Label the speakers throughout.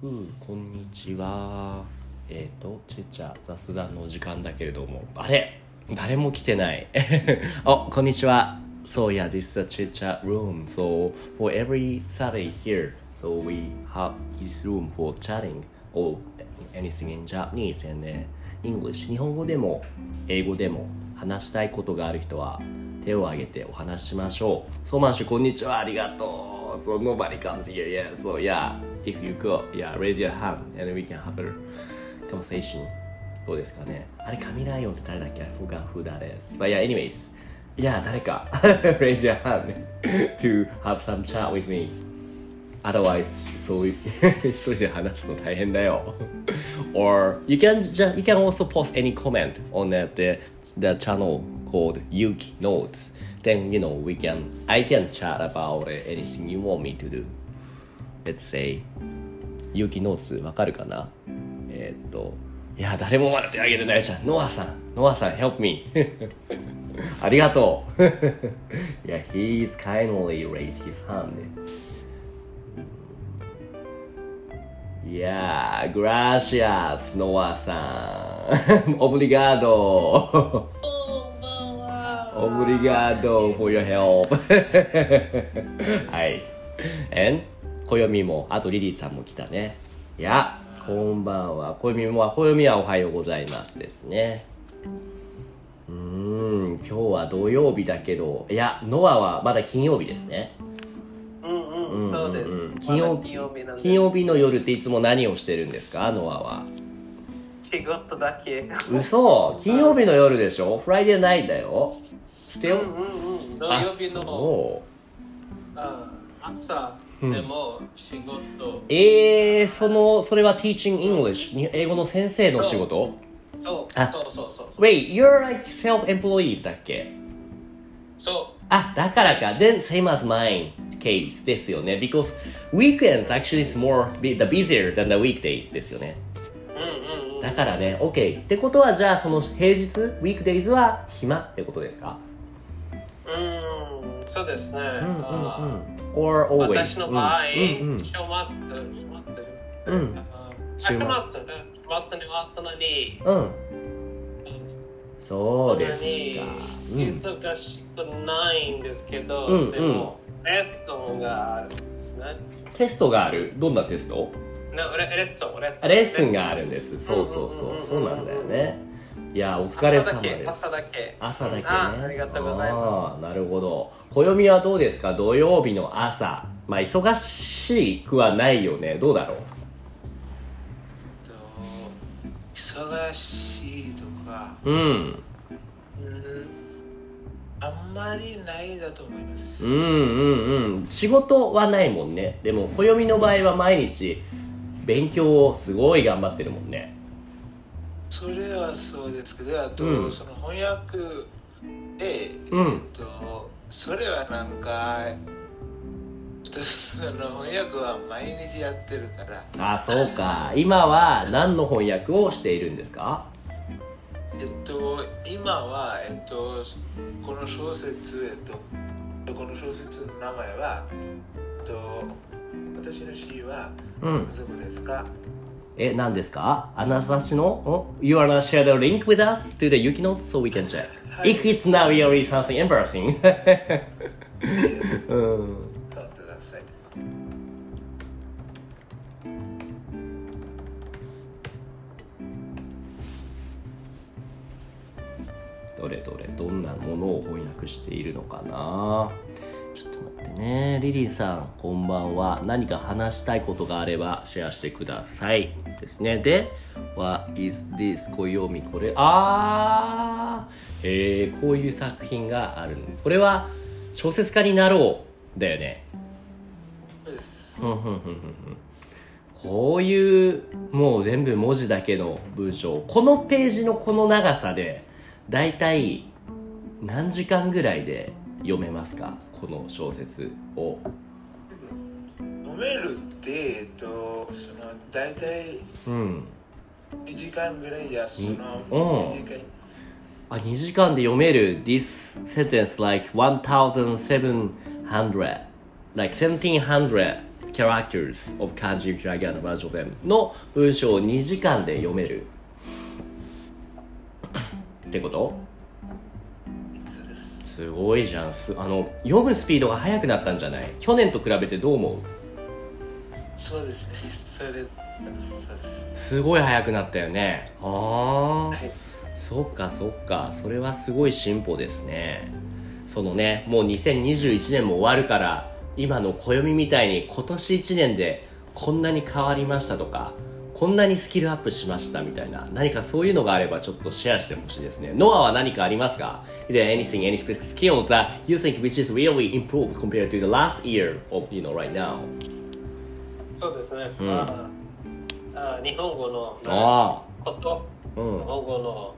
Speaker 1: ふう、こんにちは。えっ、と、ちっちゃ雑談の時間だけれども、あれ誰も来てない。あ、こんにちは。So yeah, this is a chit chat room. So for every Saturday here, so we have this room for chatting or anything in Japanese and English. 日本語でも英語でも話したいことがある人は手を挙げてお話ししましょう。ソーマンシュ、こんにちは。ありがとう。So nobody comes here. Yeah. So yeah, if you go, yeah, raise your hand and we can have a conversation. どうですかねあれ、神ライオンって誰だっけ I forgot who that is. But yeah, anyways. いや、誰か raise your hand to have some chat with me. Otherwise, そういう一人で話すの大変だよ。Or you can just you can also post any comment on that the, the channel called Yuki Notes. Then you know we can I can chat about anything you want me to do. Let's say Yuki Notes わかるかな？えーっといや誰もまだ手挙げてないじゃん。ノアさん、ノアさん help me ありがとう。いや、he's kindly raised his hand. いやー、グラシアス、ノアさん。オブリガード。オブリガード for your help. はい。and 暦も、あとリリーさんも来たね。いや、こんばんは。暦も、暦はおはようございますですね。うーん、今日は土曜日だけど、いや、ノアはまだ金曜日ですね。
Speaker 2: うんうん、そうです。
Speaker 1: ん金曜
Speaker 2: 日
Speaker 1: 金曜日の夜っていつも何をしてるんですか、ノアは。
Speaker 2: 仕事だけ。
Speaker 1: 嘘金曜日の夜でしょ？フライデーナイトだよ。してよ。
Speaker 2: うんうんうん。土曜
Speaker 1: あ
Speaker 2: 日の
Speaker 1: そう
Speaker 2: あ朝
Speaker 1: うん
Speaker 2: でも仕事。
Speaker 1: えー、その、それは teaching English、に英語の先生の仕事
Speaker 2: そう
Speaker 1: あ
Speaker 2: そうそうそう。
Speaker 1: Wait, you're like self-employed だっけ
Speaker 2: そ
Speaker 1: あ、だからか。Then same as mine case ですよね。Because weekends actually is more the busier than the weekdays ですよね。
Speaker 2: う。うんうんうん。
Speaker 1: だからね、OK。ってことはじゃあその平日、weekdays は暇ってことですか
Speaker 2: うん、そうですね。
Speaker 1: うんうん
Speaker 2: あ
Speaker 1: うん。or always.
Speaker 2: 私の場合、
Speaker 1: うんうん
Speaker 2: 週末、週末。
Speaker 1: うん
Speaker 2: あ
Speaker 1: 週末
Speaker 2: 週末、週末に終わったのに、
Speaker 1: うん。うん。そうですか。
Speaker 2: 忙しくないんですけど、
Speaker 1: うん
Speaker 2: でも、テストがあるんですね。
Speaker 1: テストがある？どんなテスト？
Speaker 2: なレレッスン、レッ
Speaker 1: レッスンがあるんです。そうそうそう。そうなんだよね。いや、お疲れ様です。
Speaker 2: 朝だけ。
Speaker 1: 朝だけね。
Speaker 2: あありがとうございま
Speaker 1: あーなるほど。暦はどうですか？土曜日の朝。まあ、忙しくはないよね。どうだろう？
Speaker 2: す。忙しいとか、
Speaker 1: うん。
Speaker 2: うん、あんまりないだと思います。
Speaker 1: うんうんうん。仕事はないもんね。でも、暦の場合は毎日、勉強をすごい頑張ってるもんね。
Speaker 2: それはそうですけど、あと、
Speaker 1: うん
Speaker 2: その翻訳で、
Speaker 1: うん
Speaker 2: えっと、それはなんか、その翻訳は毎日やってるから、
Speaker 1: あ、そうか。今は何の翻訳をしているんですか？
Speaker 2: えっと、今は、えっと、この小説、えっと、この小説の名前は、えっと、私の詩は、
Speaker 1: うん。
Speaker 2: どこですか？
Speaker 1: え、何ですか？あなたたちの、ん You wanna share the link with us? to the Yuki notes so we can check. If it's not really something embarrassing. うん。どれどれどんなものを翻訳しているのかなちょっと待ってね。リリーさんこんばんは。何か話したいことがあればシェアしてください。ですね。で What is this? 暦これ。あー!えー、こういう作品がある。これは小説家になろうだよね。
Speaker 2: そうです。
Speaker 1: ふんふんふんふんふん。こういうもう全部文字だけの文章。このページのこの長さでだいたい何時間ぐらいで読めますか？この小説を。
Speaker 2: 読めるって、えっと、その大体
Speaker 1: うん。
Speaker 2: 2時間ぐらいやその
Speaker 1: うん。
Speaker 2: 2時間。
Speaker 1: あ2時間で読める？This sentence like 1700 like 1700 characters of 漢字ひらがなバージョンの文章を2時間で読める。ってこと？
Speaker 2: す
Speaker 1: すごいじゃん。すあの読むスピードが速くなったんじゃない？去年と比べてどう思う？
Speaker 2: そうですね。それでそうです。
Speaker 1: すごい速くなったよね。ああ
Speaker 2: はい。
Speaker 1: そっかそっか。それはすごい進歩ですね。そのねもう2021年も終わるから今の暦みたいに今年1年でこんなに変わりましたとかこんなにスキルアップしましたみたいな何かそういうのがあればちょっとシェアしてほしいですねノアは何かありますか Is there anything, any specific skill that you think which is really improved compared to the last year of, you know, right now?
Speaker 3: そうですね。
Speaker 1: うん
Speaker 3: ああ日本語の
Speaker 1: あ
Speaker 3: こと、
Speaker 1: あ、うん。
Speaker 3: 日本語の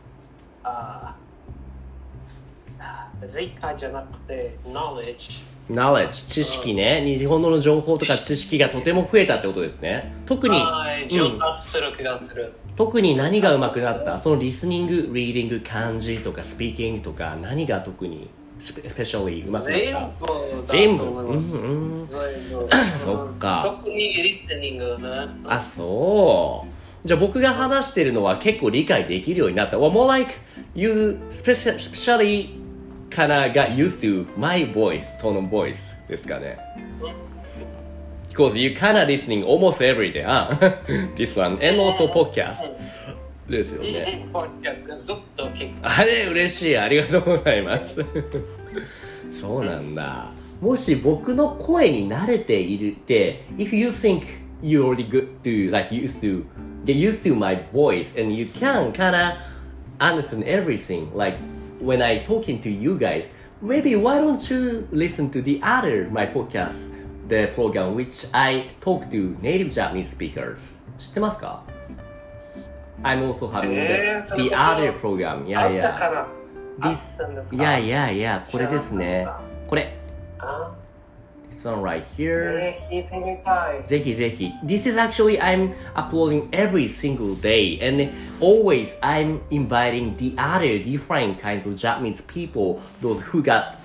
Speaker 3: ああ理解じゃなくて knowledge。
Speaker 1: Knowledge 知識ね。日本語の情報とか知識がとても増えたってことですね。特に、
Speaker 3: はい、
Speaker 1: うん。
Speaker 3: 上達する気がする。
Speaker 1: 特に何が上手くなった？そのリスニングリーディング漢字とかスピーキングとか何が特に spe specially 上手く
Speaker 3: 全
Speaker 1: なった全部？うんうん。
Speaker 3: 全部。
Speaker 1: そっか。
Speaker 3: 特にリスニングね。
Speaker 1: あそう。じゃあ僕が話してるのは結構理解できるようになった。Well more like you speci- especially かな got used to my voice tone of voice ですかね Because you kinda listening almost every day, huh? This one and also podcast ですよね。あれ嬉しいありがとうございますそうなんだもし僕の声に慣れているって If you think you're already good to like used to get used to my voice and you can kinda understand everything like when I talking to you guys maybe why don't you listen to the other my podcast the program which I talk to native Japanese speakers 知ってますか I'm also having
Speaker 3: えー
Speaker 1: the,
Speaker 3: その
Speaker 1: the
Speaker 3: こと
Speaker 1: other program いやいや
Speaker 3: あったから。
Speaker 1: This
Speaker 3: あったんですか
Speaker 1: いやいやいやこれですねこれ
Speaker 3: あ
Speaker 1: so right here. Zehi This is actually I'm uploading every single day and always I'm inviting the other different kinds of Japanese people those who got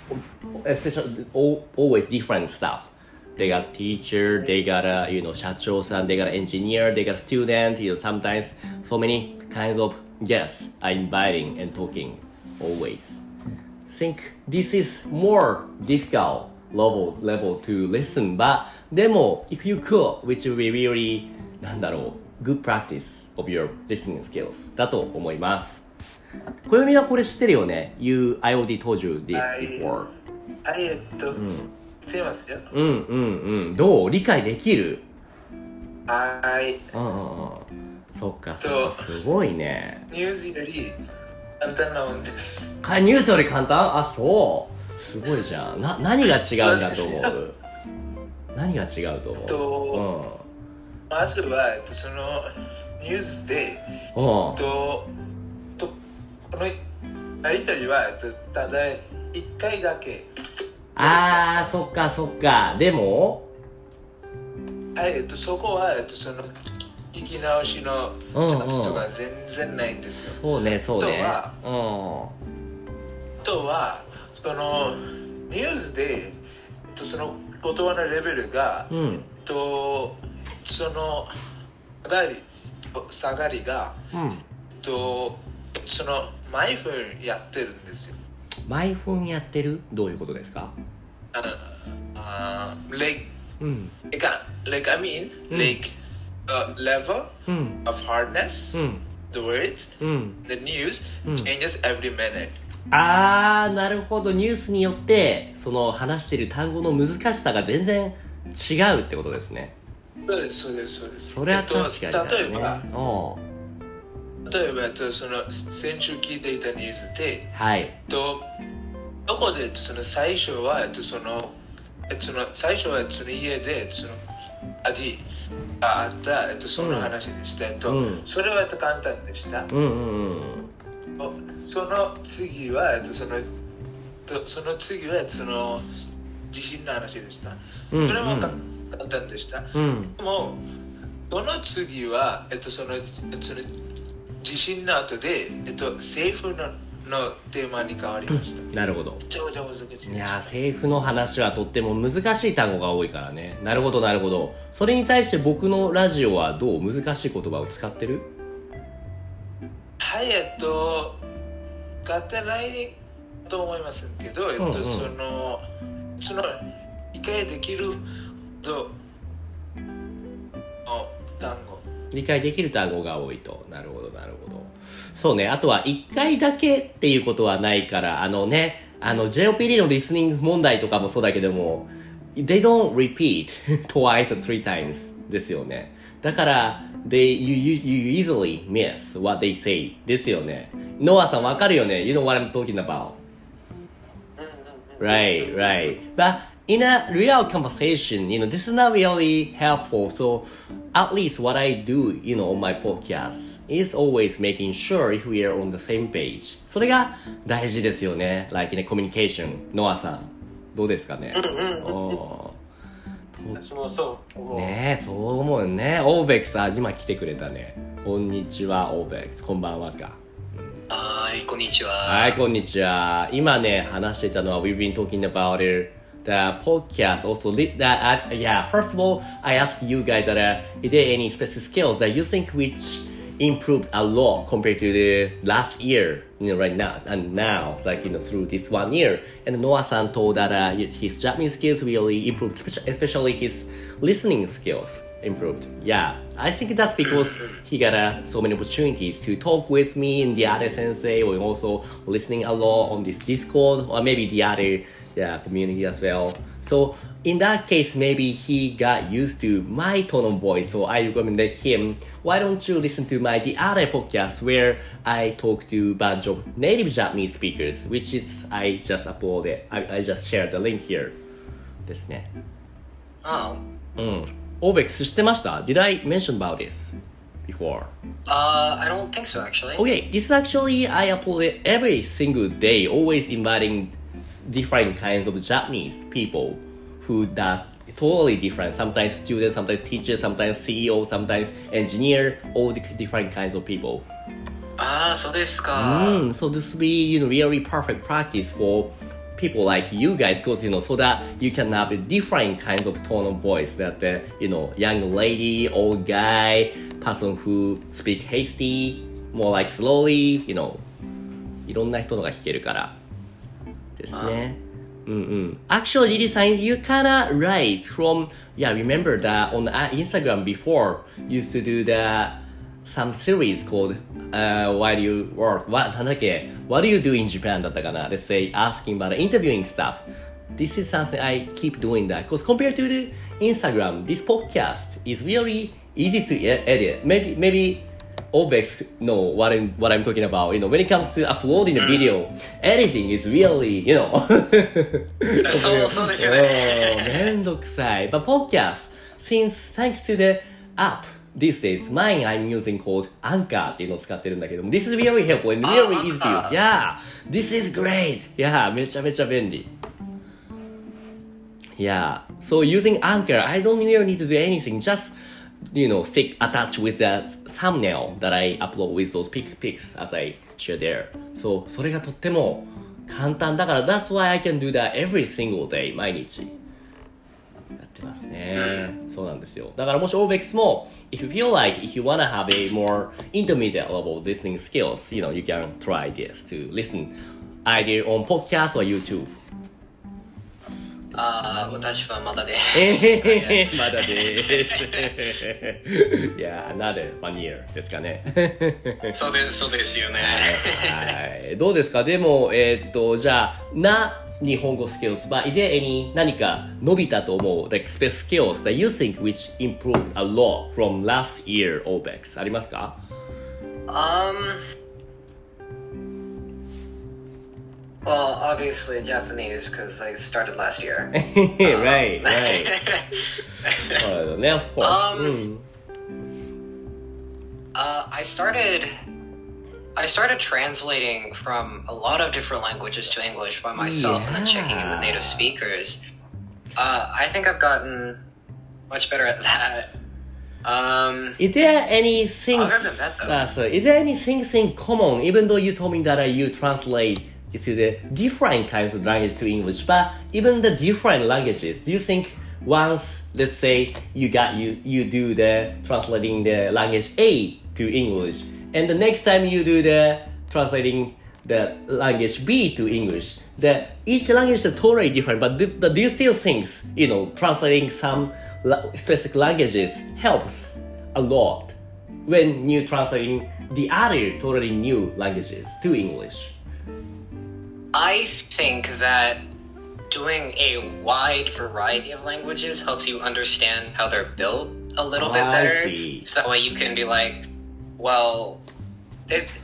Speaker 1: always different stuff. They got teacher, they got a you know shacho-san, they got engineer, they got student, you know sometimes so many kinds of guests are inviting and talking always. Think this is more difficult level level to listen but でも if you could which will be really なんだろう good practice of your listening skills だと思います小読みはこれ知ってるよね You I already told you this
Speaker 2: はい
Speaker 1: before
Speaker 2: はいえっと、来てますよ
Speaker 1: うんうんうんどう理解できる
Speaker 2: はい
Speaker 1: うんうんうんそっかそっかすごいね
Speaker 2: ニュースより簡単なもんです
Speaker 1: かニュースより簡単あそうすごいじゃん。な何が違うんだと思う？何が違うと思う？
Speaker 2: とまずは、えっと、そのニュースで、
Speaker 1: うん。うん
Speaker 2: と、とこのやりとりは、えっと、ただ一回だけ。
Speaker 1: あーそっかそっか。でも？
Speaker 2: はい、えっと、そこは、えっと、その聞き直しのチャンスとか全然ないんですよ。
Speaker 1: そうねそうね。
Speaker 2: あ
Speaker 1: う
Speaker 2: あとは、そのニュースで、えっと、その言葉のレベルが、
Speaker 1: んうん。
Speaker 2: えっと、その下がり下がりが、
Speaker 1: うん。
Speaker 2: えっと、その毎分やってるんですよ。
Speaker 1: 毎分やってる？どういうことですか？
Speaker 2: ああ like
Speaker 1: うん、
Speaker 2: like, uh, like I mean
Speaker 1: Mm.
Speaker 2: like the level
Speaker 1: うん、
Speaker 2: of hardness.
Speaker 1: うん、
Speaker 2: the words
Speaker 1: うん。
Speaker 2: the news
Speaker 1: Mm.
Speaker 2: changes every minute
Speaker 1: あー、なるほど。ニュースによって、その話してる単語の難しさが全然違うってことですね。
Speaker 2: そうですそうですそうです
Speaker 1: それは確かにね。
Speaker 2: えっと例えば
Speaker 1: うん。
Speaker 2: 例えばとその先週聞いていたニュースで
Speaker 1: はい。
Speaker 2: とどこでその最初はえっとそのえっとその最初はその家でその味があった、えっと、その話でした、えっと
Speaker 1: うん。
Speaker 2: それはえっと簡単でした、
Speaker 1: うんうんうん。
Speaker 2: おその次は、えっと、そのとその次はえっとその地震の話でした、
Speaker 1: うん
Speaker 2: それはか簡単でした、
Speaker 1: うん。
Speaker 2: でもその次は、えっと、そのえっとその地震の後で、えっと、政府ののテーマに変わりました。
Speaker 1: なるほど
Speaker 2: めちゃめちゃ難しい。
Speaker 1: いやー政府の話はとっても難しい単語が多いからねなるほどなるほどそれに対して僕のラジオはどう？難しい言葉を使ってる？
Speaker 2: はい、えっと、買ってないと思いますけど、えっと、
Speaker 1: うんうん
Speaker 2: その、その、理解できると、の単語。
Speaker 1: 理解できる単語が多いとなるほどなるほどそうねあとは1回だけっていうことはないからあのねあの JOPD のリスニング問題とかもそうだけども they don't repeat twice or three times ですよねだから they you, you, you easily miss what they say ですよねノアさんわかるよね You know what I'm talking about Right, right. But in a real conversation, you know, this is not really helpful. So at least what I do, you know, on my podcast is always making sure if we are on the same page. それが大事ですよね。Like in a communication. ノアさん、どうですかねお
Speaker 3: 私もそう。
Speaker 1: ねえ、そう思うよね。オーベックス、あ、今来てくれたね。こんにちは、オーベックス。こんばんはか。
Speaker 4: はい、こんにちは。
Speaker 1: はい、こんにちは。今ね、話してたのは、we've been talking about it, the podcast also lit that, uh, yeah, first of all, I ask you guys that, uh, is there any specific skills that you think which improved a lot compared to the last year, you know, right now, and now, like, you know, through this one year. And Noah-san told that, uh, his Japanese skills really improved, especially- his listening skills improved. Yeah, I think that's because he got uh, so many opportunities to talk with me and the other sensei, or also listening a lot on this Discord, or maybe the other yeah, community as well. So in that case, maybe he got used to my tone of voice. So I recommended him, why don't you listen to my the other podcast where I talk to a bunch of native Japanese speakers, which is I just uploaded. I, I just shared the link here. ですね。
Speaker 4: あ
Speaker 1: うん。OVEX 知ってました Did I mention about this before?
Speaker 4: uh, I don't think so actually.
Speaker 1: Okay, this is actually I upload it every single day, always inviting different kinds of Japanese people who does totally different. Sometimes students, sometimes teachers, sometimes CEO, sometimes engineer, all the different kinds of people.
Speaker 4: ああ、そうですか。
Speaker 1: Mm, so this will be you know really perfect practice for people like you guys because you know so that you can have a different kinds of tone of voice that uh, you know young lady old guy person who speak hasty more like slowly you know いろんな人のが聞けるから ですねうんうん Actually, Lily san, you kinda rise from, yeah, remember that on uh, Instagram before, used to do the, some series called, uh, Why do you work? What, なんだっけ What do you do in Japan だったかな Let's say, asking about interviewing stuff. This is something I keep doing that. Because compared to the Instagram, this podcast is really easy to e- edit. Maybe, maybe Obex know what I'm, what I'm talking about. You know, when it comes to uploading a video, editing is really, you know.
Speaker 4: そう、そうですよね。
Speaker 1: うんめんどくさい。But podcast, since thanks to the app, these days, mine I'm using called Anchor っていうのを使ってるんだけども、this is really helpful and really
Speaker 4: Ah,
Speaker 1: easy to use. Yeah, this is great. Yeah, めちゃめちゃ便利。Yeah, so using Anchor, I don't really need to do anything. Just, you know, stick attach with the thumbnail that I upload with those pics, pics as I share there. So, それがとっても簡単だから、that's why I can do that every single day, 毎日。やってますね。そうなんですよ。だからもし OVEX も、if you feel like if you wanna have a more intermediate level listening skills, you know, you can try this to listen either on podcast or YouTube.
Speaker 4: ああ私はまだで。
Speaker 1: す、まだです。いやーなでファニーですかね。
Speaker 4: そうですそうですよね。
Speaker 1: はい、どうですか？でもえ、っとじゃあな日本語スケールス。by で何か伸びたと思う the express you think which improved a lot from last year OBEX ありますか、
Speaker 4: um... Well, obviously Japanese because I started last year.
Speaker 1: Um, right, right. of course.
Speaker 4: Um,
Speaker 1: mm.
Speaker 4: uh, I started. I started translating from a lot of different languages to English by myself, yeah. and then checking in with native speakers. Uh, I think I've gotten much better at that. Um,
Speaker 1: is there anything?
Speaker 4: Other
Speaker 1: uh, is there anything in common? Even though you told me that uh, you translate to the different kinds of language to English, but even the different languages, do you think once, let's say, you got you you do the translating the language A to English, and the next time you do the translating the language B to English, the each language is totally different. But do, do you still think you know translating some specific languages helps a lot when you translating the other totally new languages to English?
Speaker 4: I think that doing a wide variety of languages helps you understand how they're built a little bit better. So that way you can be like, well,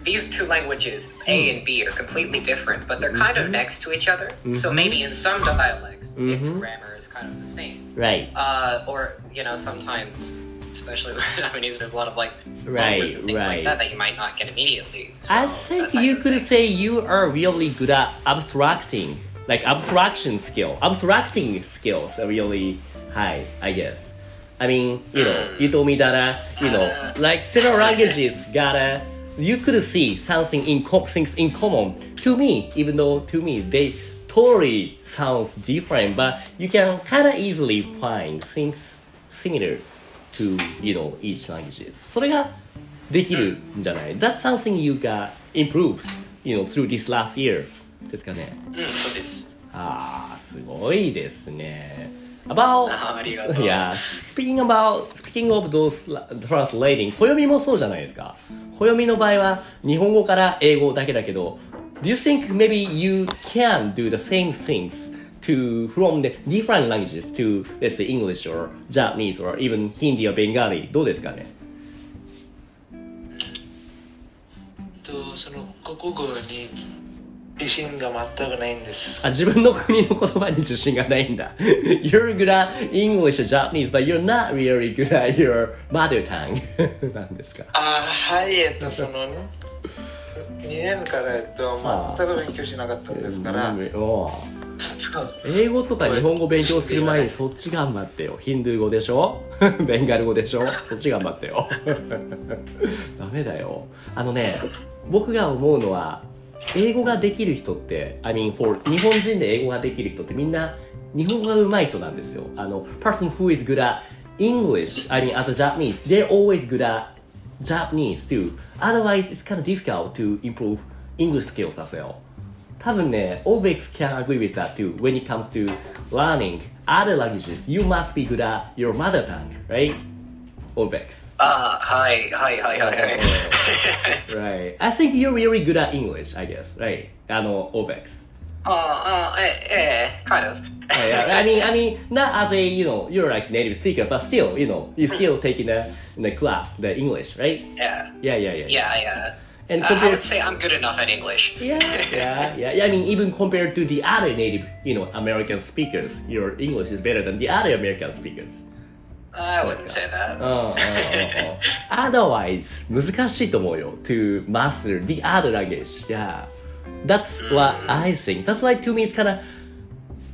Speaker 4: these two languages, A
Speaker 1: Hmm.
Speaker 4: and B, are completely different, but they're kind
Speaker 1: Mm-hmm.
Speaker 4: of next to each other. So maybe in some dialects, its
Speaker 1: Mhm.
Speaker 4: grammar is kind of the same.
Speaker 1: Right.
Speaker 4: Uh, or, you know, sometimes, especially with Japanese, there's a lot of like
Speaker 1: Right,
Speaker 4: and things
Speaker 1: right.
Speaker 4: like that that you might not get immediately. So
Speaker 1: I think you could say you are really good at abstracting, like abstraction skill. Abstracting skills are really high, I guess. I mean, you know, you told me that, uh, you know, like several languages got uh, you could see something in com- things in common to me, even though to me they totally sounds different, but you can kind of easily find things similar to, you know, each languages. それができるんじゃない、?That's something you got improved, you know, through this last year ですかね。
Speaker 4: うん、そうです。
Speaker 1: ああ、すごいですね。About, yeah, speaking about, speaking of those la- translating, 暦もそうじゃないですか。暦の場合は日本語から英語だけだけど、Do you think maybe you can do the same things to, from the different languages to, let's say English or Japanese or even Hindi or Bengali? どうですかね
Speaker 2: とその国語に自信が全くないんです
Speaker 1: あ、自分の国の言葉に自信がないんだ。You're good at English or Japanese, but you're not really good at your mother tongue. なんですか
Speaker 2: あはいえっとその2年から、えっと
Speaker 1: あ、
Speaker 2: 全く勉強しなかったんですから、
Speaker 1: 英語とか日本語勉強する前にそっち頑張ってよ。ヒンドゥー語でしょベンガル語でしょそっち頑張ってよ。ダメだよ。あのね、僕が思うのは、英語ができる人って、I mean, for 日本人で英語ができる人ってみんな日本語が上手い人なんですよ。あの、person who is good at English, I mean, as a Japanese, they're always good at Japanese too. Otherwise, it's kind of difficult to improve English skills as well. 多分ね、Obex can agree with that too. When it comes to learning other languages, you must be good at your mother tongue, right? Obex.
Speaker 4: ああ、はい、はい、はい、はい、はい。
Speaker 1: Right. I think you're really good at English, I guess, right? あの、Obex.
Speaker 4: ああ、ええ、kind of.
Speaker 1: Yeah, I mean, I mean, not as a, you know, you're like native speaker, but still, you know, you still taking the, the class, the English, right?
Speaker 4: Yeah.
Speaker 1: Yeah, yeah, yeah.
Speaker 4: Yeah, yeah.
Speaker 1: And
Speaker 4: Uh, I
Speaker 1: compared,
Speaker 4: would say I'm good enough at English.
Speaker 1: yeah, yeah, yeah, yeah. I mean, even compared to the other native, you know, American speakers, your English is better than the other American speakers.
Speaker 4: I wouldn't say that.
Speaker 1: うんうんうんうん Otherwise 難しいと思うよ to master the other language yeah that's what I think that's why to me it's kind of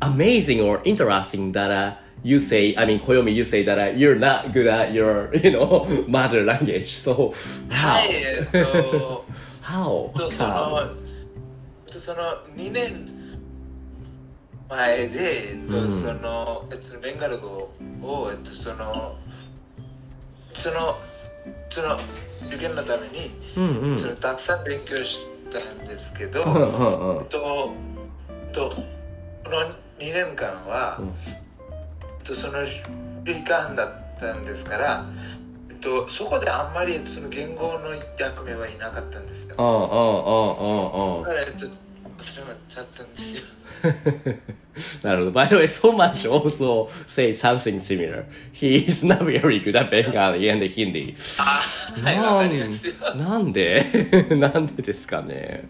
Speaker 1: amazing or interesting that uh, you say I mean Koyomi you say that uh, you're not good at your you know mother language. So
Speaker 2: は
Speaker 1: how
Speaker 2: いえっと
Speaker 1: how?
Speaker 2: とそのとその2年前で、えっと
Speaker 1: うん。
Speaker 2: そのえっとベンガル語を、えっと、そのそのその受験のために、
Speaker 1: うんうん。
Speaker 2: そのたくさん勉強したんですけど、
Speaker 1: うんうんうん。
Speaker 2: ととこの2年間は、とそのだったんですから、えっと、そこであんまりその言語の役目はいなかったんですよ。
Speaker 1: うんうんうんうんうん
Speaker 2: だからえっとそれはちゃったんですよ。
Speaker 1: なるほど。By the way, so much also say something similar. He is not very good at Bengali and Hindi. なんで？なんでですかね？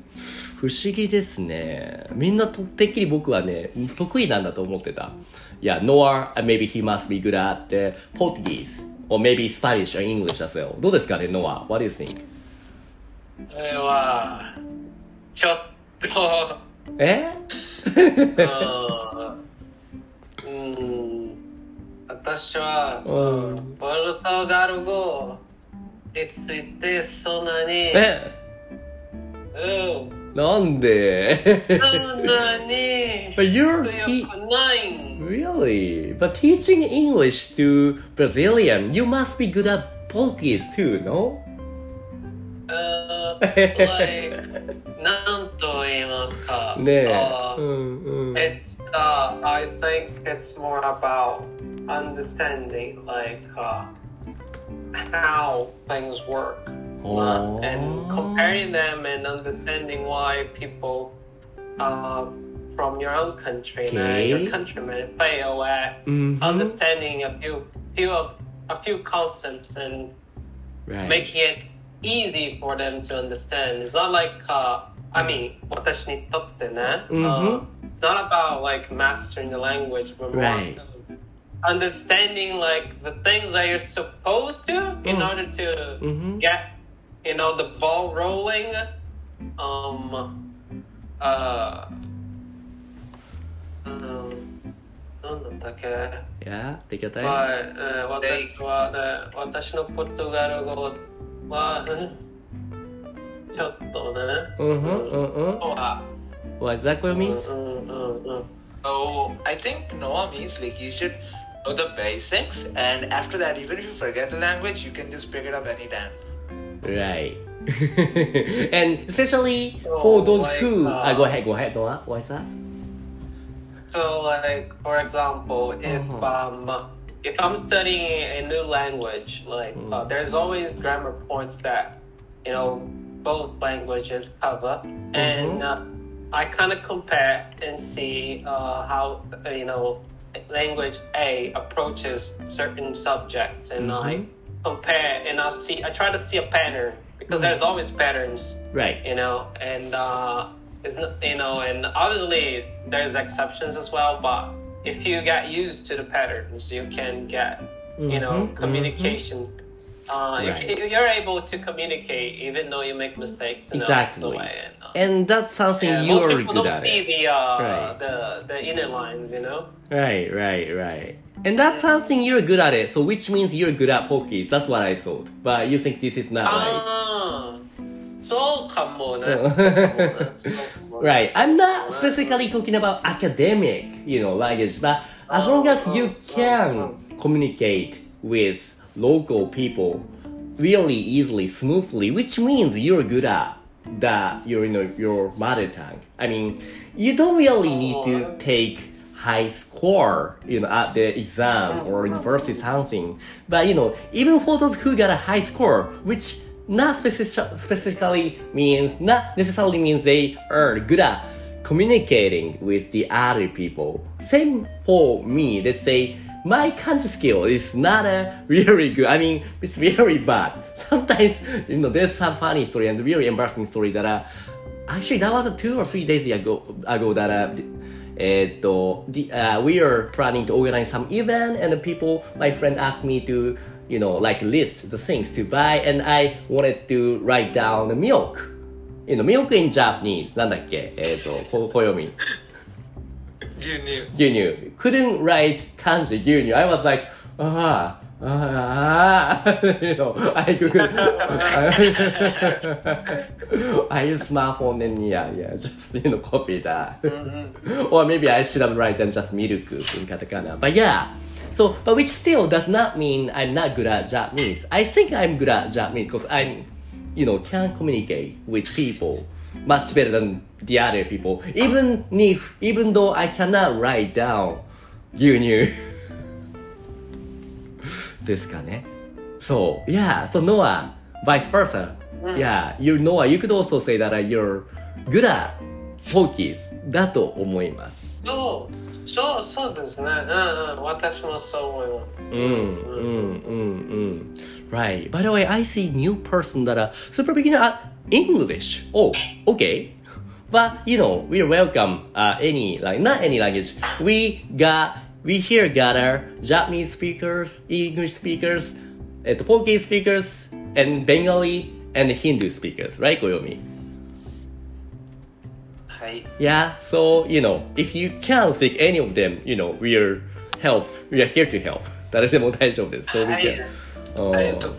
Speaker 1: 不思議ですね。みんなとてっきり僕はね、得意なんだと思ってた。いや、uh, maybe he must be good at uh, Portuguese, or maybe Spanish or English as well. どうですかね、Noah? What do you think?
Speaker 3: それは、ちょっと、
Speaker 1: え
Speaker 3: うんうん、私は、
Speaker 1: うん
Speaker 3: ポルトガル語についてそんなに、
Speaker 1: え
Speaker 3: うん、
Speaker 1: なんで
Speaker 3: そんなに
Speaker 1: But you're
Speaker 3: 強
Speaker 1: te-
Speaker 3: くない。
Speaker 1: Really? But teaching English to Brazilian, you must be good at Portuguese too, no?
Speaker 3: Uh, like, なんと言いますか。
Speaker 1: ねえ。
Speaker 3: Uh,
Speaker 1: うんうん。
Speaker 3: It's uh, I think it's more about understanding like uh, how things work uh, and comparing them and understanding why people uh, from your own country and uh,
Speaker 1: Okay.
Speaker 3: your countrymen fail at
Speaker 1: Mhm.
Speaker 3: understanding a few few of a few concepts and
Speaker 1: Right.
Speaker 3: making it easy for them to understand. It's not like, uh, I mean, 私にとってね、uh,
Speaker 1: Mhm.
Speaker 3: it's not about like mastering the language, but more
Speaker 1: Right.
Speaker 3: understanding like the things that you're supposed to in
Speaker 1: Mm.
Speaker 3: order to
Speaker 1: Mhm.
Speaker 3: get, you know, the ball rolling. Um, uh, um, なんだったっけ
Speaker 1: Yeah, take your time.
Speaker 3: はい、えー私は、ね、私のポルトガル語は、うんちょっとね、
Speaker 1: Uh-huh, uh-uh.
Speaker 2: Oh, uh,
Speaker 1: What does that mean?
Speaker 3: うんうんうん。
Speaker 2: oh, I think Noah means like you should know the basics, and after that, even if you forget the language, you can just pick it up anytime.
Speaker 1: Right. and especially
Speaker 3: So,
Speaker 1: for those
Speaker 3: like,
Speaker 1: who...
Speaker 3: uh,
Speaker 1: uh, go ahead, go ahead, Noah. What is that?
Speaker 3: So, like, for example, if
Speaker 1: Uh-huh.
Speaker 3: um, if I'm studying a new language, like, uh, there's always grammar points that, you know, both languages cover, and uh, I kind of compare and see uh, how, uh, you know, language A approaches certain subjects, and I compare and I see, I try to see a pattern because there's always patterns
Speaker 1: Right.
Speaker 3: you know, and uh, it's not, you know, and obviously there's exceptions as well, but if you get used to the patterns, you can get, you know,
Speaker 1: Mhm,
Speaker 3: communication. Uh,
Speaker 1: right.
Speaker 3: you, are able to communicate even though you make mistakes. You
Speaker 1: exactly.
Speaker 3: Know, and, uh,
Speaker 1: and, that's something
Speaker 3: yeah,
Speaker 1: you are good at.
Speaker 3: see the, uh,
Speaker 1: right.
Speaker 3: the, the inner lines, you know?
Speaker 1: Right, right, right. And that's something you're good at it, so which means you're good at pokies. That's what I thought. But you think this is not
Speaker 3: ah. right. So come on.
Speaker 1: Right. I'm not specifically talking about academic, you know, language, but as oh, long as oh, you oh, can communicate with local people really easily, smoothly, which means you're good at that, your, you know, your mother tongue. I mean, you don't really need to oh, take high score, you know, at the exam or university something. But, you know, even for those who got a high score, which not specific, specifically means, not necessarily means they are good at communicating with the other people. Same for me, let's say, my kanji skill is not a really good. I mean, it's very bad. Sometimes, you know, there's some funny story and really embarrassing story that, uh, actually that was uh, two or three days ago, ago that, uh, えーっと、the, uh, we are planning to organize some event and the people, my friend asked me to, you know, like list the things to buy and I wanted to write down the milk. You know, milk in Japanese. なんだっけえーっと、こ暦。
Speaker 2: You knew.
Speaker 1: Gunyu. Gunyu. Couldn't write kanji, Gunyu. I was like, ah. Ah, you know, I Google, I use smartphone and yeah, yeah, just you know, copy that. Mm-hmm. or maybe I should have written just milk in katakana. But yeah, so but which still does not mean I'm not good at Japanese. I think I'm good at Japanese because I'm, you know, can communicate with people much better than the other people. Even if, even though I cannot write down 牛乳ですかね。そう、yeah, so Noah, vice versa. Yeah, you Noah, you could also say that uh, you're good at Pokies だと思います。
Speaker 3: そう、そう、そうですね。うんうん、私もそう思います。
Speaker 1: うん、うん、うん、うん。Right. By the way, I see new person that are super beginner English. Oh, okay. but you know, we welcome uh, any like not any language. We got we here gather Japanese speakers, English speakers, えっと、Portuguese speakers, and Bengali and Hindu speakers, right, Koyomi?
Speaker 2: はい。
Speaker 1: Yeah, so you know, if you can't speak any of them, you know, we are help. We are here to help. 誰でも大丈夫です。So we
Speaker 2: はい
Speaker 1: can.
Speaker 2: はいえっと
Speaker 1: うん、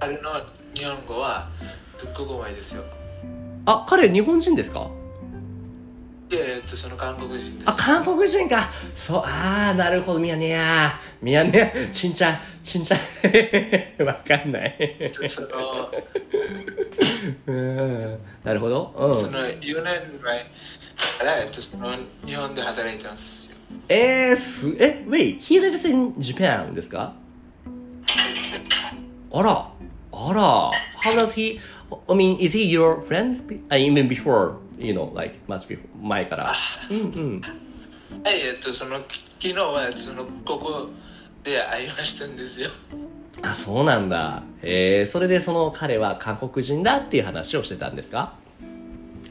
Speaker 2: 彼の日本語は すっごくうまいですよ。
Speaker 1: あ、彼日本人ですか？
Speaker 2: で、えっと、その韓国人です。
Speaker 1: あ、韓国人か。そう、あー、なるほど、ミヤネ屋。ミヤネ屋、ちんちゃ、ちんちゃ。わかんない。
Speaker 2: その、
Speaker 1: うんなるほど。うん。
Speaker 2: その4年前から、えっと、その日本で働いてますよ。
Speaker 1: えー、す、え、wait, he lives in Japan ですか？あら、あら、how does he, I mean, is he your friend? Even before, you know, like, much before, 前から。うんうん。
Speaker 2: はい、えっと、その、き昨日は、その、ここで会いましたんですよ。
Speaker 1: あ、そうなんだ。えー、それでその彼は韓国人だっていう話をしてたんですか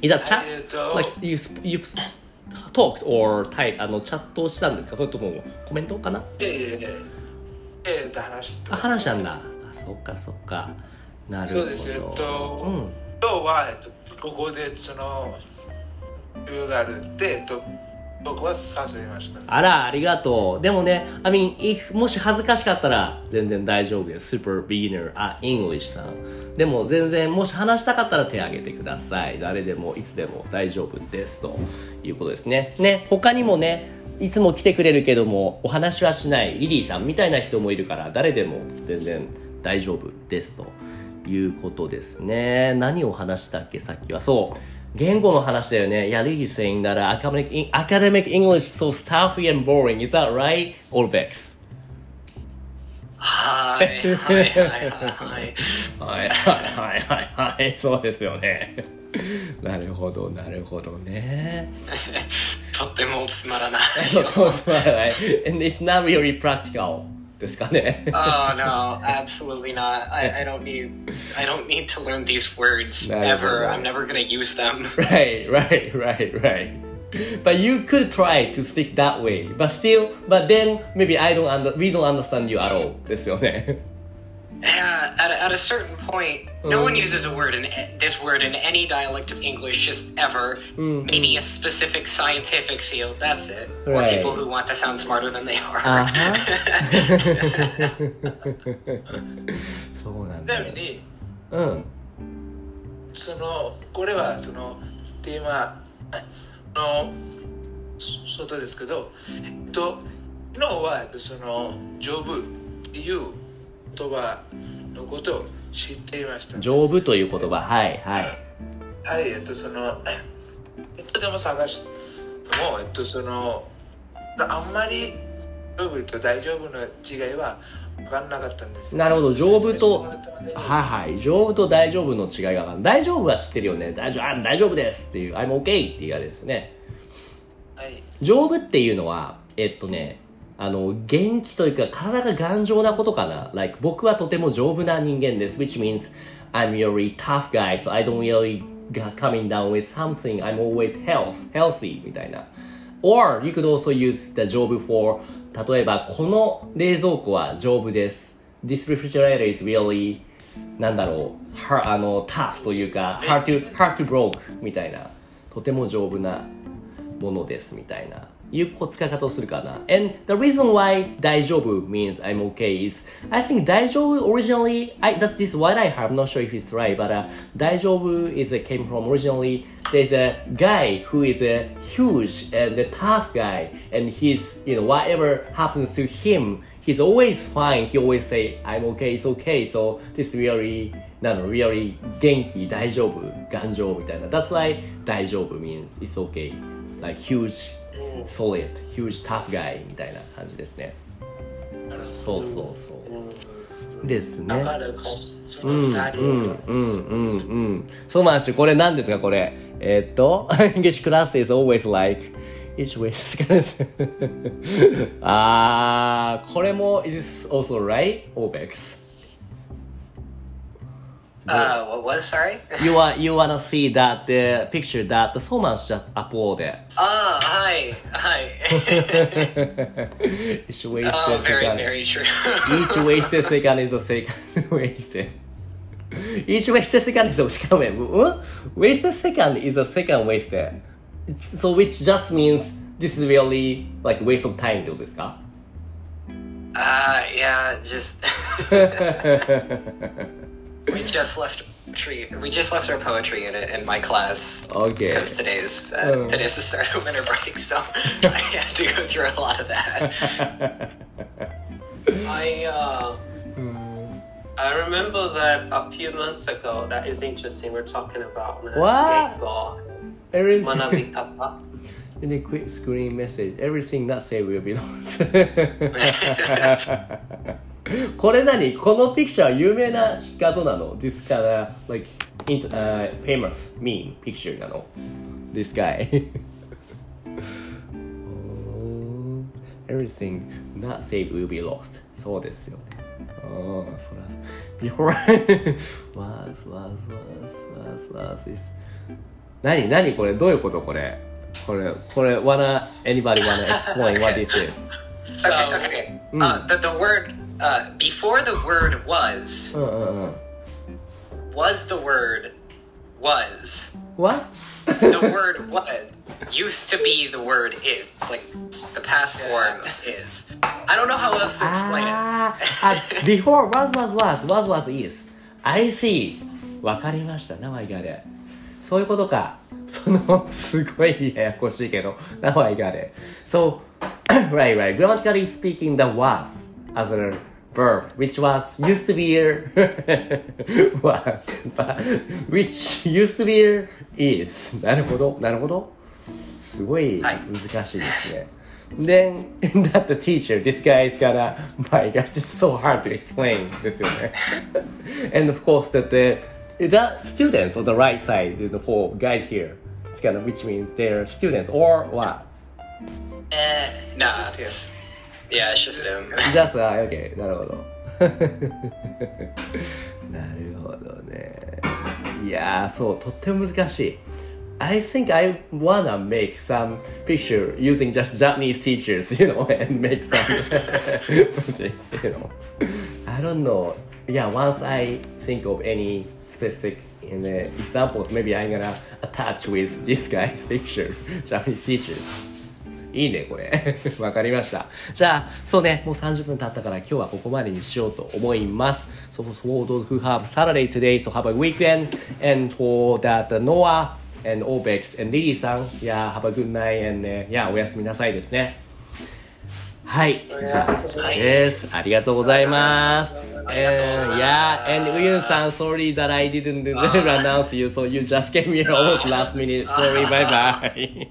Speaker 1: ？Is that
Speaker 2: はい
Speaker 1: chat?
Speaker 2: えっと
Speaker 1: Like, you, you talked or type, あの、チャットをしたんですか？それともコメントかな？
Speaker 2: えっと、話
Speaker 1: 話したんだ。あ、そっかそっか。なるほど。
Speaker 2: そうですえっと
Speaker 1: うん。
Speaker 2: 今日は、えっと、ここで、その、理由があるって、えっと、僕は誘いました。
Speaker 1: あら、ありがとう。でもね、I mean, if, もし恥ずかしかったら全然大丈夫です。Super beginner, あ、English さん。でも全然、もし話したかったら手挙げてください。誰でも、いつでも大丈夫です。ということですね。ね、他にもね、いつも来てくれるけども、お話はしないリリーさんみたいな人もいるから、誰でも全然大丈夫です。ということですね。何を話したっけ、さっきは。そう。言語の話だよね。やりぎせんだら、アカデミック、アカデミック、イングリッシュ、そう、スタッフィーエンボーリング。Is that right?
Speaker 4: オルベックス。はい。はい。
Speaker 1: はい。はい。はい。はい。そうですよね。なるほど、なるほどね。
Speaker 4: とってもつまらない。
Speaker 1: とてもつまらない。ですかね。
Speaker 4: Oh no, absolutely not. I, I don't need I don't need to learn these words
Speaker 1: No,
Speaker 4: ever.
Speaker 1: no, no.
Speaker 4: I'm never gonna use them.
Speaker 1: Right, right, right, right. But you could try to speak that way. But still, but then maybe I don't under, we don't understand you at all. ですよね。
Speaker 4: Yeah, at a, at a certain point, no one uses a word in this word in any dialect of English just ever. Maybe a specific scientific field. That's it. Or
Speaker 1: Right.
Speaker 4: people who want to sound smarter than they are.
Speaker 1: あは。そうなん
Speaker 2: ち
Speaker 1: だよ。
Speaker 2: なみに、
Speaker 1: うん。
Speaker 2: その、これは、その、テーマの、そ外ですけど、えっと、昨日は、えっとその、丈夫っていう 言葉のことを知っていました。
Speaker 1: 丈夫という言葉。はい、はい。
Speaker 2: はい、えっと、その、えいつでも探しても、えっと、その、あんまり丈夫と大丈夫の違いは分からなかったんですよ。
Speaker 1: なるほど丈夫とはいはい。丈夫と大丈夫の違いがわかん。大丈夫は知ってるよね。大丈夫、あ大丈夫ですっていう、I'm okay っていうあれですね。
Speaker 2: はい。
Speaker 1: 丈夫っていうのは、えっとね、あの、元気というか、体が頑丈なことかな。Like, 僕はとても丈夫な人間です。which means I'm really tough guy, so I don't really coming down with something. I'm always health, healthy みたいな。Or, you could also use the 丈夫 for, 例えば、この冷蔵庫は丈夫です。This refrigerator is really, なんだろう、hard, あの、tough というか、hard to, hard to broke みたいな。とても丈夫なものですみたいな。いう使い方をするかな。And the reason why 大丈夫 means I'm okay is I think 大丈夫 originally I that's this what I have. I'm not sure if it's right, but uh, 大丈夫 is uh, came from originally there's a guy who is a huge and a tough guy and he's you know whatever happens to him he's always fine. He always say I'm okay, it's okay. So this really なの really 元気大丈夫頑丈みたいな。That's why 大丈夫 means it's okay. Like huge solid, huge tough guy みたいな感じですね。そうそうそう。ですね。うん、うん、うん、うん、うん。そうなんですよ。これ何ですか、これ？えーっと、English class is always like, each way ですかね。あー、これも is also right? Obex.
Speaker 4: Uh, what was? Sorry.
Speaker 1: You want you wanna see that the picture that someone just uploaded.
Speaker 4: Ah, hi, hi.
Speaker 1: Each wasted
Speaker 4: oh, very,
Speaker 1: second.
Speaker 4: very true.
Speaker 1: Each wasted second is a second wasted. Each wasted second is a second wa- Wasted second is a second wasted. It's- So which just means this is really like waste of time ってことですか
Speaker 4: uh, yeah, just we just left poetry. We just left our poetry unit in my class
Speaker 1: Okay.
Speaker 4: because today's uh,
Speaker 1: Oh.
Speaker 4: today's the start of winter break, so I had to go through a lot of that.
Speaker 3: I uh, I remember that a few months ago. That is interesting. We're talking about
Speaker 1: What?
Speaker 3: Geiko,
Speaker 1: Everything in a quick screen message everything not saved will be lost これ何このピクチャー有名な画像なの This kind of like int- uh, famous meme picture なの This guy Everything not saved will be lost そうですよねああそら Before was was was was was is 何何これどういうことこれこれこれ wanna anybody wanna explain what this is
Speaker 4: Okay, okay, okay. Uh, the the word uh, before the word was
Speaker 1: うんうんうん
Speaker 4: was the word was.
Speaker 1: What?
Speaker 4: The word was used to be the word is. It's like the past form is. I don't know how else to explain it.
Speaker 1: あーあ before was was was was was is I see わかりました Now I got it そういうことかそのすごいややこしいけど Now I got it So right right grammatically speaking the was as a verb which was used to be here was but which used to be here is なるほどなるほどすごい
Speaker 4: はい
Speaker 1: 難しいですね。Then that the teacher, this guy is gonna, my gosh, it's so hard to explain ですよね。and of course that the, the students on the right side, the four guys here, it's gonna, which means they're students or what?
Speaker 4: Eh, nah.
Speaker 2: Just him.
Speaker 4: it's- Yeah, it's just him.
Speaker 1: Just, uh, okay, なるほど。なるほどね。いやー、そう、とっても難しい。I think I wanna make some picture using just Japanese teachers, you know, and make some projects, you know. I don't know. Yeah, once I think of any specific in the examples, maybe I'm gonna attach with this guy's picture, Japanese teachers. いいね、これ。わかりました。じゃあ、そうね、もう30分経ったから今日はここまでにしようと思います。So for those who have Saturday today, so have a weekend. And for that, Noah and Obex and Lily さん、yeah, have a good night and、uh, yeah, おやすみなさいですね。はい。じゃあ、です。ありがとうございます。And, yeah, and ウユンさん、sorry that I didn't announce you, so you just came here almost last minute. Sorry, bye bye.